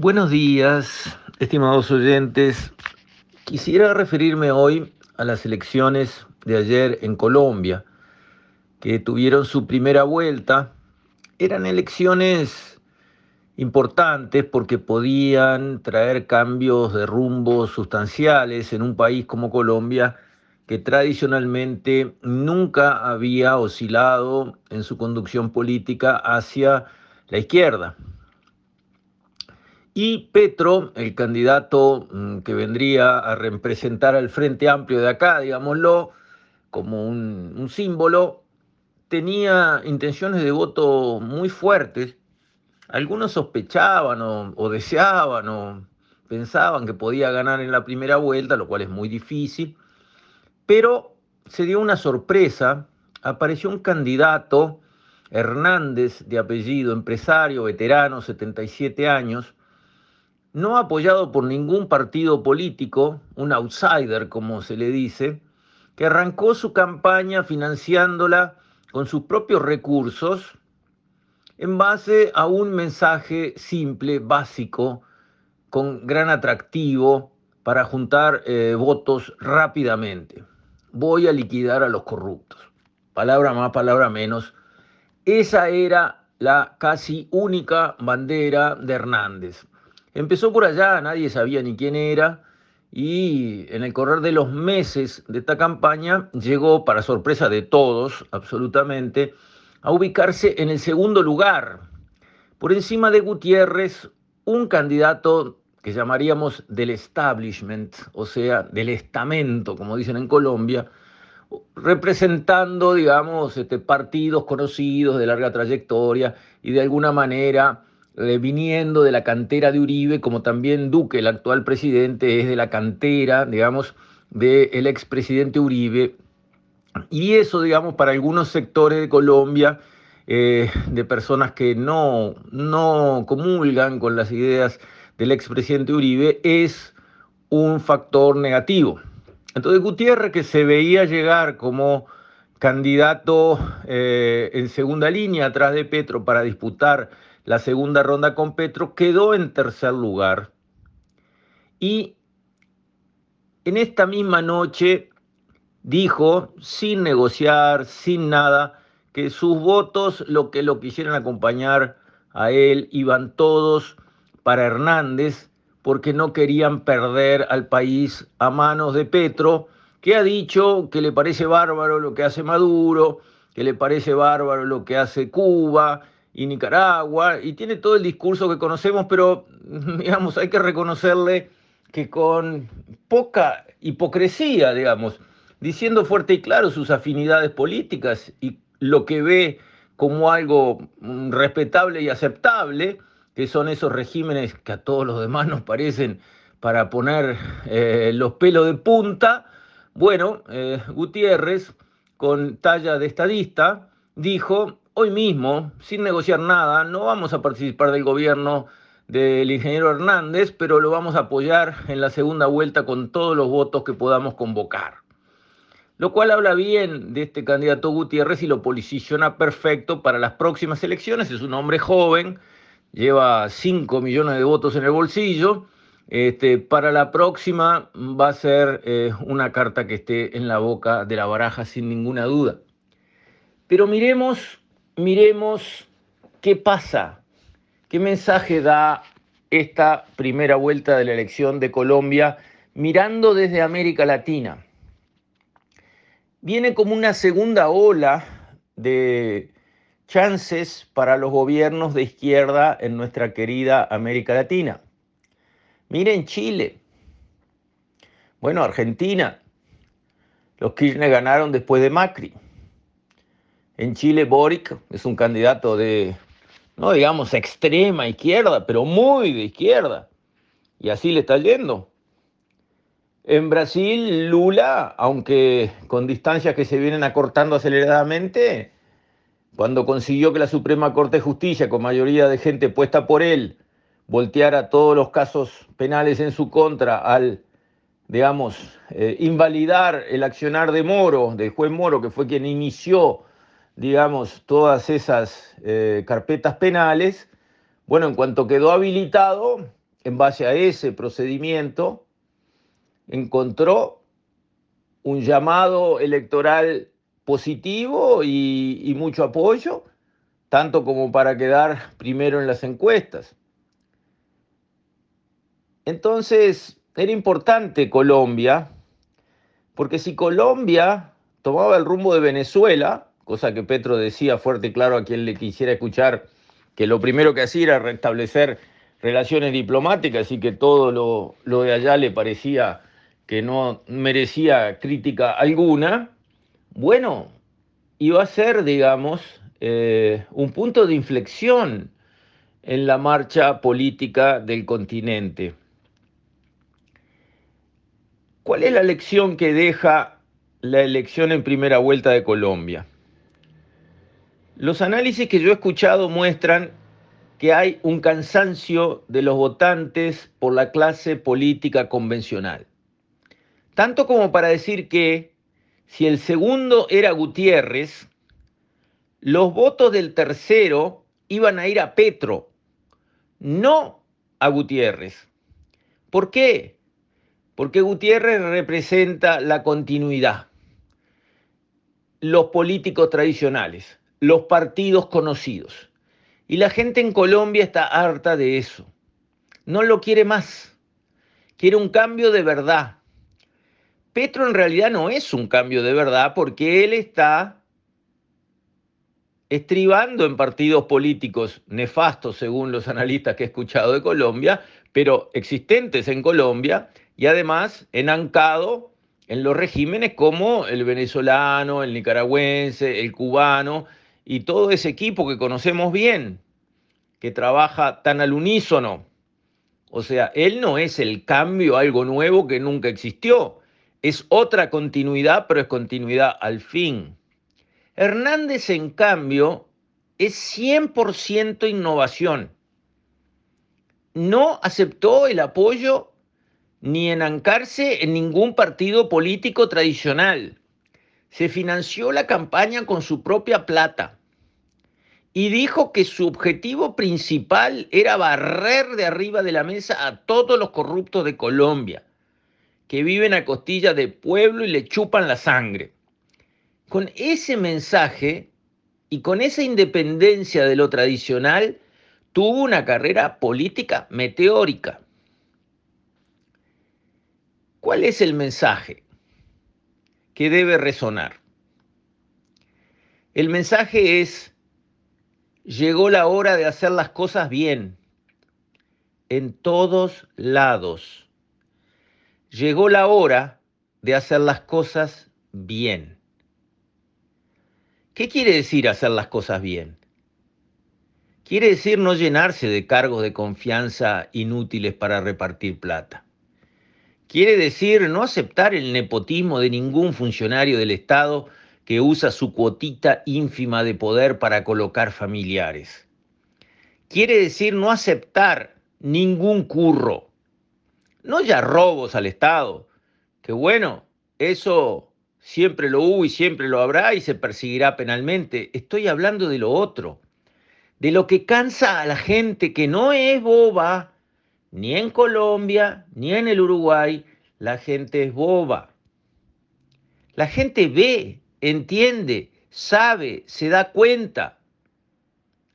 Buenos días, estimados oyentes. Quisiera referirme hoy a las elecciones de ayer en Colombia, que tuvieron su primera vuelta. Eran elecciones importantes porque podían traer cambios de rumbo sustanciales en un país como Colombia, que tradicionalmente nunca había oscilado en su conducción política hacia la izquierda. Y Petro, el candidato mm, que vendría a representar al Frente Amplio de acá, digámoslo, como un, símbolo, tenía intenciones de voto muy fuertes. Algunos sospechaban o, o deseaban o pensaban que podía ganar en la primera vuelta, lo cual es muy difícil, pero se dio una sorpresa, apareció un candidato, Hernández de apellido, empresario, veterano, 77 años, no apoyado por ningún partido político, un outsider como se le dice, que arrancó su campaña financiándola con sus propios recursos en base a un mensaje simple, básico, con gran atractivo para juntar eh, votos rápidamente. Voy a liquidar a los corruptos. Palabra más, palabra menos. Esa era la casi única bandera de Hernández. Empezó por allá, nadie sabía ni quién era, y en el correr de los meses de esta campaña llegó, para sorpresa de todos, absolutamente, a ubicarse en el segundo lugar, por encima de Gutiérrez, un candidato que llamaríamos del establishment, o sea, del estamento, como dicen en Colombia, representando, digamos, este, partidos conocidos de larga trayectoria y de alguna manera eh, viniendo de la cantera de Uribe, como también Duque, el actual presidente, es de la cantera, digamos, del expresidente Uribe. Y eso, digamos, para algunos sectores de Colombia, eh, de personas que no, no comulgan con las ideas del expresidente Uribe, es un factor negativo. Entonces Gutiérrez, que se veía llegar como candidato eh, en segunda línea atrás de Petro para disputar la segunda ronda con Petro, quedó en tercer lugar. Y en esta misma noche dijo, sin negociar, sin nada, que sus votos, lo que lo quisieran acompañar a él, iban todos para Hernández, porque no querían perder al país a manos de Petro, que ha dicho que le parece bárbaro lo que hace Maduro, que le parece bárbaro lo que hace Cuba, y Nicaragua, y tiene todo el discurso que conocemos, pero digamos, hay que reconocerle que con poca hipocresía, digamos, diciendo fuerte y claro sus afinidades políticas y lo que ve como algo mm, respetable y aceptable, que son esos regímenes que a todos los demás nos parecen para poner eh, los pelos de punta, bueno, eh, Gutiérrez, con talla de estadista, dijo hoy mismo, sin negociar nada, no vamos a participar del gobierno del ingeniero Hernández, pero lo vamos a apoyar en la segunda vuelta con todos los votos que podamos convocar. Lo cual habla bien de este candidato Gutiérrez y lo posiciona perfecto para las próximas elecciones. Es un hombre joven, lleva 5 millones de votos en el bolsillo. Este, para la próxima va a ser eh, una carta que esté en la boca de la baraja sin ninguna duda. Pero miremos miremos qué pasa, qué mensaje da esta primera vuelta de la elección de Colombia mirando desde América Latina. Viene como una segunda ola de chances para los gobiernos de izquierda en nuestra querida América Latina. Miren Chile. Bueno, Argentina. Los Kirchner ganaron después de Macri. En Chile, Boric es un candidato de, no digamos extrema izquierda, pero muy de izquierda. Y así le está yendo. En Brasil, Lula, aunque con distancias que se vienen acortando aceleradamente, cuando consiguió que la Suprema Corte de Justicia, con mayoría de gente puesta por él, volteara todos los casos penales en su contra al, digamos, eh, invalidar el accionar de Moro, del juez Moro, que fue quien inició digamos, todas esas eh, carpetas penales, bueno, en cuanto quedó habilitado, en base a ese procedimiento, encontró un llamado electoral positivo y, y, mucho apoyo, tanto como para quedar primero en las encuestas. Entonces, era importante Colombia, porque si Colombia tomaba el rumbo de Venezuela, cosa que Petro decía fuerte y claro a quien le quisiera escuchar, que lo primero que hacía era restablecer relaciones diplomáticas y que todo lo, lo de allá le parecía que no merecía crítica alguna, bueno, iba a ser, digamos, eh, un punto de inflexión en la marcha política del continente. ¿Cuál es la lección que deja la elección en primera vuelta de Colombia? Los análisis que yo he escuchado muestran que hay un cansancio de los votantes por la clase política convencional. Tanto como para decir que si el segundo era Gutiérrez, los votos del tercero iban a ir a Petro, no a Gutiérrez. ¿Por qué? Porque Gutiérrez representa la continuidad, los políticos tradicionales, los partidos conocidos. Y la gente en Colombia está harta de eso. No lo quiere más. Quiere un cambio de verdad. Petro en realidad no es un cambio de verdad porque él está estribando en partidos políticos nefastos, según los analistas que he escuchado de Colombia, pero existentes en Colombia, y además enancado en los regímenes como el venezolano, el nicaragüense, el cubano y todo ese equipo que conocemos bien, que trabaja tan al unísono. O sea, él no es el cambio, algo nuevo que nunca existió. Es otra continuidad, pero es continuidad al fin. Hernández, en cambio, es 100% innovación. No aceptó el apoyo ni enancarse en ningún partido político tradicional. Se financió la campaña con su propia plata y dijo que su objetivo principal era barrer de arriba de la mesa a todos los corruptos de Colombia, que viven a costilla de pueblo y le chupan la sangre. Con ese mensaje y con esa independencia de lo tradicional, tuvo una carrera política meteórica. ¿Cuál es el mensaje que debe resonar? El mensaje es, llegó la hora de hacer las cosas bien, en todos lados. Llegó la hora de hacer las cosas bien. ¿Qué quiere decir hacer las cosas bien? Quiere decir no llenarse de cargos de confianza inútiles para repartir plata. Quiere decir no aceptar el nepotismo de ningún funcionario del Estado que usa su cuotita ínfima de poder para colocar familiares. Quiere decir no aceptar ningún curro. No ya robos al Estado, que bueno, eso siempre lo hubo y siempre lo habrá y se perseguirá penalmente. Estoy hablando de lo otro, de lo que cansa a la gente que no es boba, ni en Colombia, ni en el Uruguay, la gente es boba. La gente ve, entiende, sabe, se da cuenta.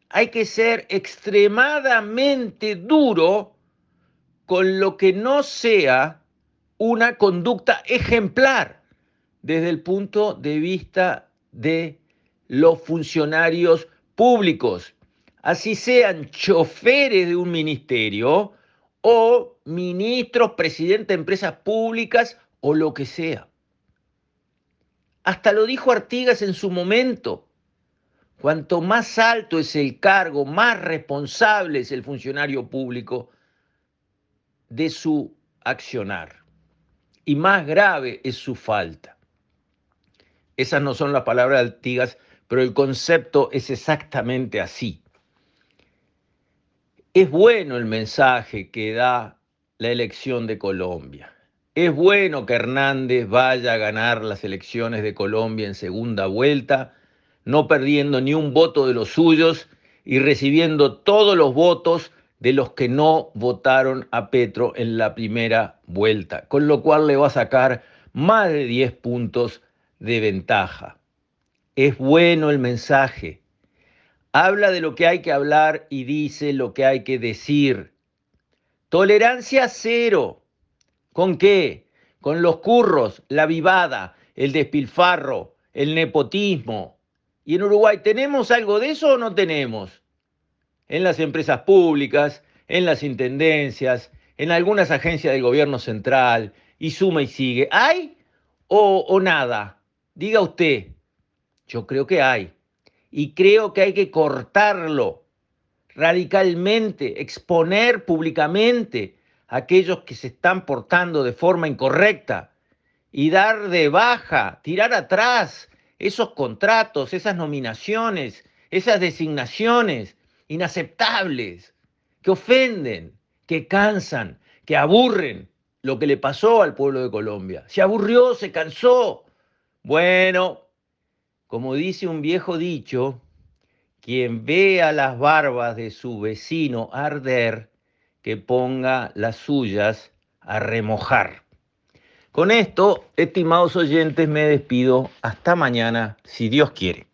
Hay que ser extremadamente duro con lo que no sea una conducta ejemplar desde el punto de vista de los funcionarios públicos. Así sean choferes de un ministerio, o ministros, presidente de empresas públicas o lo que sea. Hasta lo dijo Artigas en su momento. Cuanto más alto es el cargo, más responsable es el funcionario público de su accionar y más grave es su falta. Esas no son las palabras de Artigas, pero el concepto es exactamente así. Es bueno el mensaje que da la elección de Colombia. Es bueno que Hernández vaya a ganar las elecciones de Colombia en segunda vuelta, no perdiendo ni un voto de los suyos y recibiendo todos los votos de los que no votaron a Petro en la primera vuelta, con lo cual le va a sacar más de 10 puntos de ventaja. Es bueno el mensaje. Habla de lo que hay que hablar y dice lo que hay que decir. Tolerancia cero. ¿Con qué? Con los curros, la vivada, el despilfarro, el nepotismo. ¿Y en Uruguay tenemos algo de eso o no tenemos? En las empresas públicas, en las intendencias, en algunas agencias del gobierno central, y suma y sigue. ¿Hay o, o nada? Diga usted. Yo creo que hay. Y creo que hay que cortarlo radicalmente, exponer públicamente aquellos que se están portando de forma incorrecta y dar de baja, tirar atrás esos contratos, esas nominaciones, esas designaciones inaceptables, que ofenden, que cansan, que aburren lo que le pasó al pueblo de Colombia. Se aburrió, se cansó. Bueno, como dice un viejo dicho, quien vea las barbas de su vecino arder, que ponga las suyas a remojar. Con esto, estimados oyentes, me despido. Hasta mañana, si Dios quiere.